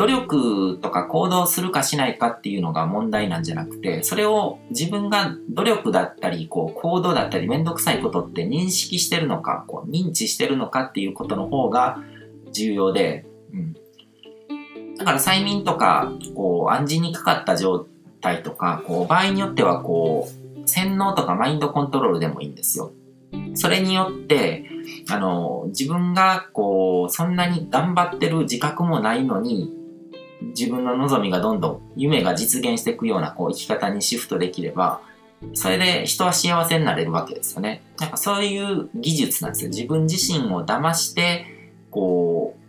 努力とか行動するかしないかっていうのが問題なんじゃなくて、それを自分が努力だったり、こう行動だったりめんどくさいことって認識してるのか、こう認知してるのかっていうことの方が重要で、うん。だから催眠とか、こう暗示にかかった状態とか、こう場合によってはこう、洗脳とかマインドコントロールでもいいんですよ。それによって、あの、自分がこう、そんなに頑張ってる自覚もないのに、自分の望みがどんどん夢が実現していくようなこう生き方にシフトできれば、それで人は幸せになれるわけですよね。なんかそういう技術なんですよ。自分自身を騙して、こう、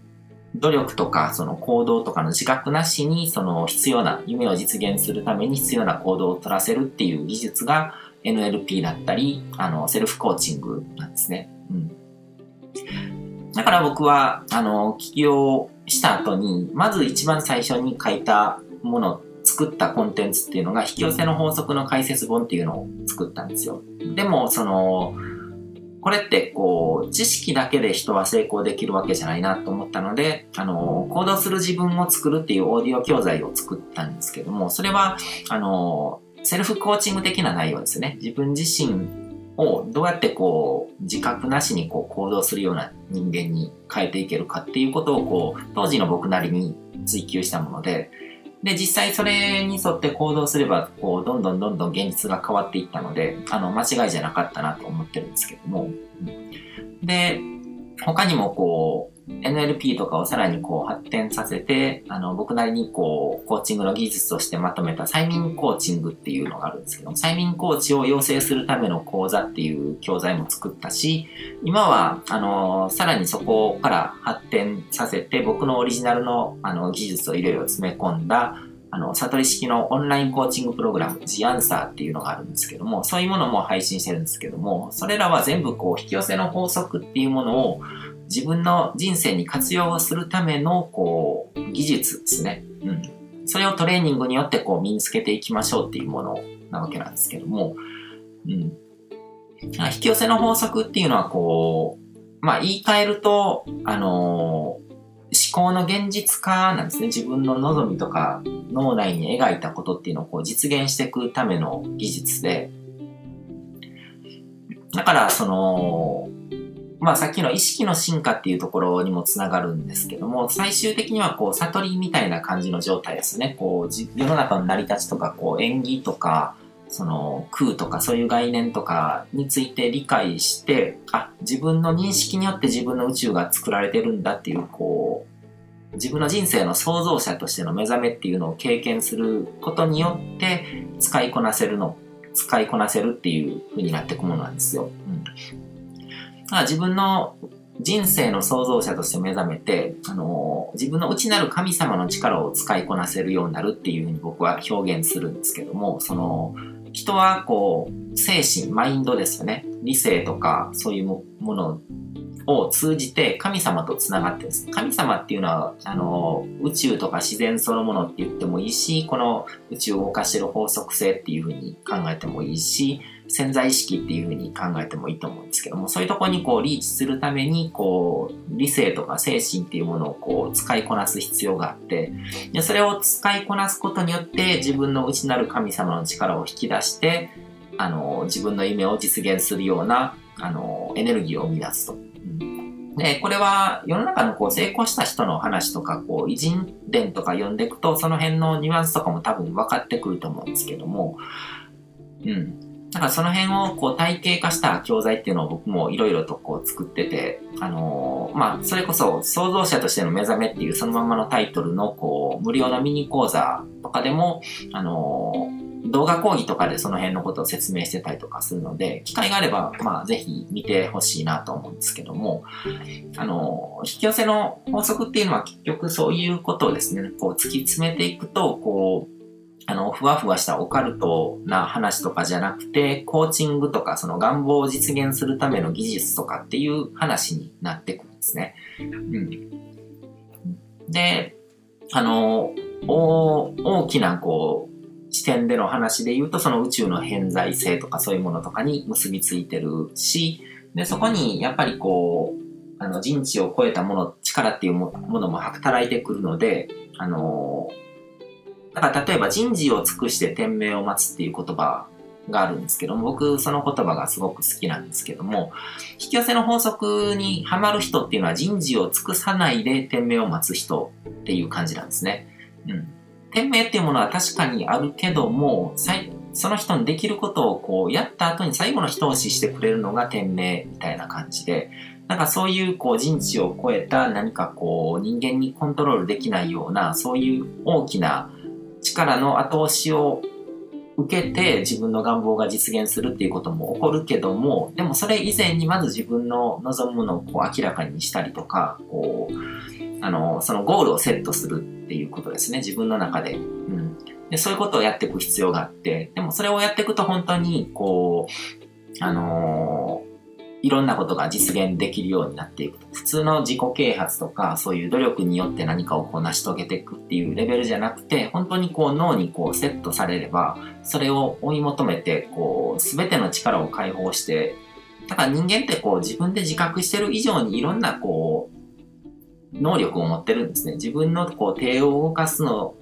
努力とかその行動とかの自覚なしにその必要な夢を実現するために必要な行動を取らせるっていう技術が NLP だったり、あの、セルフコーチングなんですね。うん。だから僕は、あの、起業した後に、まず一番最初に書いたもの、作ったコンテンツっていうのが、引き寄せの法則の解説本っていうのを作ったんですよ。でも、その、これってこう、知識だけで人は成功できるわけじゃないなと思ったので、あの、行動する自分を作るっていうオーディオ教材を作ったんですけども、それは、あの、セルフコーチング的な内容ですね。自分自身をどうやってこう、自覚なしにこう行動するような人間に変えていけるかっていうことをこう、当時の僕なりに追求したもので、で、実際それに沿って行動すれば、こう、どんどんどんどん現実が変わっていったので、あの、間違いじゃなかったなと思ってるんですけども。で、他にもこう、NLP とかをさらにこう発展させて、あの、僕なりにこう、コーチングの技術としてまとめた催眠コーチングっていうのがあるんですけど、催眠コーチを養成するための講座っていう教材も作ったし、今は、あの、さらにそこから発展させて、僕のオリジナルのあの技術をいろいろ詰め込んだ、あの、悟り式のオンラインコーチングプログラム、The Answer っていうのがあるんですけども、そういうものも配信してるんですけども、それらは全部こう、引き寄せの法則っていうものを、自分の人生に活用するための、こう、技術ですね。うん。それをトレーニングによってこう身につけていきましょうっていうものなわけなんですけども、うん。引き寄せの法則っていうのはこう、まあ言い換えると、あのー、思考の現実化なんですね。自分の望みとか脳内に描いたことっていうのをこう実現していくための技術で、だからその、まあさっきの意識の進化っていうところにもつながるんですけども、最終的にはこう悟りみたいな感じの状態ですね。こう世の中の成り立ちとか、こう縁起とか、その空とかそういう概念とかについて理解して、あ、自分の認識によって自分の宇宙が作られてるんだっていう、こう、自分の人生の創造者としての目覚めっていうのを経験することによって使いこなせるの、使いこなせるっていう風になっていくものなんですよ。うんま自分の人生の創造者として目覚めて、あの自分の内なる神様の力を使いこなせるようになるっていうふうに僕は表現するんですけども、その、人はこう、精神、マインドですよね。理性とか、そういうものを通じて神様と繋がってんです。神様っていうのは、あの、宇宙とか自然そのものって言ってもいいし、この宇宙を動かしてる法則性っていうふうに考えてもいいし、潜在意識っていうふうに考えてもいいと思うんですけども、そういうとこにこうリーチするために、こう、理性とか精神っていうものをこう使いこなす必要があって、でそれを使いこなすことによって自分の内なる神様の力を引き出して、あの、自分の夢を実現するような、あの、エネルギーを生み出すと。で、これは世の中のこう成功した人の話とか、こう偉人伝とか読んでいくと、その辺のニュアンスとかも多分分かってくると思うんですけども、うん。だからその辺をこう体系化した教材っていうのを僕もいろいろとこう作ってて、あのー、まあ、それこそ創造者としての目覚めっていうそのままのタイトルのこう無料のミニ講座とかでも、あのー、動画講義とかでその辺のことを説明してたりとかするので、機会があれば、まあ、ぜひ見てほしいなと思うんですけども、あの、引き寄せの法則っていうのは結局そういうことをですね、こう突き詰めていくと、こう、あの、ふわふわしたオカルトな話とかじゃなくて、コーチングとか、その願望を実現するための技術とかっていう話になってくるんですね。うん。で、あの、大きな、こう、視点での話で言うと、その宇宙の偏在性とかそういうものとかに結びついてるし、で、そこにやっぱりこう、あの人知を超えたもの、力っていうものも働いてくるので、あのだから例えば人事を尽くして天命を待つっていう言葉があるんですけども、僕その言葉がすごく好きなんですけども、引き寄せの法則にハマる人っていうのは人事を尽くさないで天命を待つ人っていう感じなんですね。うん。天命っていうものは確かにあるけども、その人にできることをこうやった後に最後の一押ししてくれるのが天命みたいな感じで、なんかそういうこう人知を超えた何かこう人間にコントロールできないようなそういう大きな力の後押しを受けて自分の願望が実現するっていうことも起こるけども、でもそれ以前にまず自分の望むものをこう明らかにしたりとか、こう、あの、そのゴールをセットするっていうことですね、自分の中で。うん。で、そういうことをやっていく必要があって、でもそれをやっていくと本当に、こう、あのいろんなことが実現できるようになっていく。普通の自己啓発とか、そういう努力によって何かをこう成し遂げていくっていうレベルじゃなくて、本当にこう脳にこうセットされれば、それを追い求めて、こう、すべての力を解放して、だから人間ってこう自分で自覚してる以上にいろんなこう、能力を持ってるんですね。自分のこう手を動かすの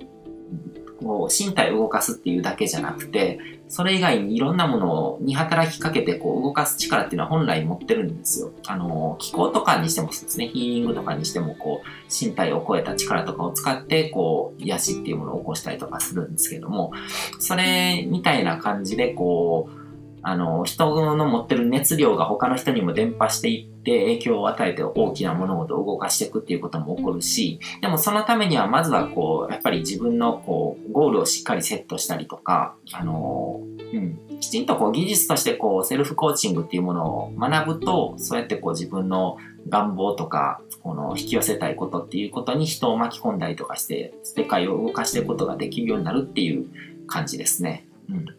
こう身体を動かすっていうだけじゃなくて、それ以外にいろんなものに働きかけてこう動かす力っていうのは本来持ってるんですよ。あの、気候とかにしてもそうですね、ヒーリングとかにしてもこう、身体を超えた力とかを使ってこう、癒しっていうものを起こしたりとかするんですけども、それみたいな感じでこう、あの、人の持ってる熱量が他の人にも伝播していって影響を与えて大きな物事を動かしていくっていうことも起こるし、でもそのためにはまずはこう、やっぱり自分のこう、ゴールをしっかりセットしたりとか、あの、うん、きちんとこう技術としてこう、セルフコーチングっていうものを学ぶと、そうやってこう自分の願望とか、この引き寄せたいことっていうことに人を巻き込んだりとかして、世界を動かしていくことができるようになるっていう感じですね。うん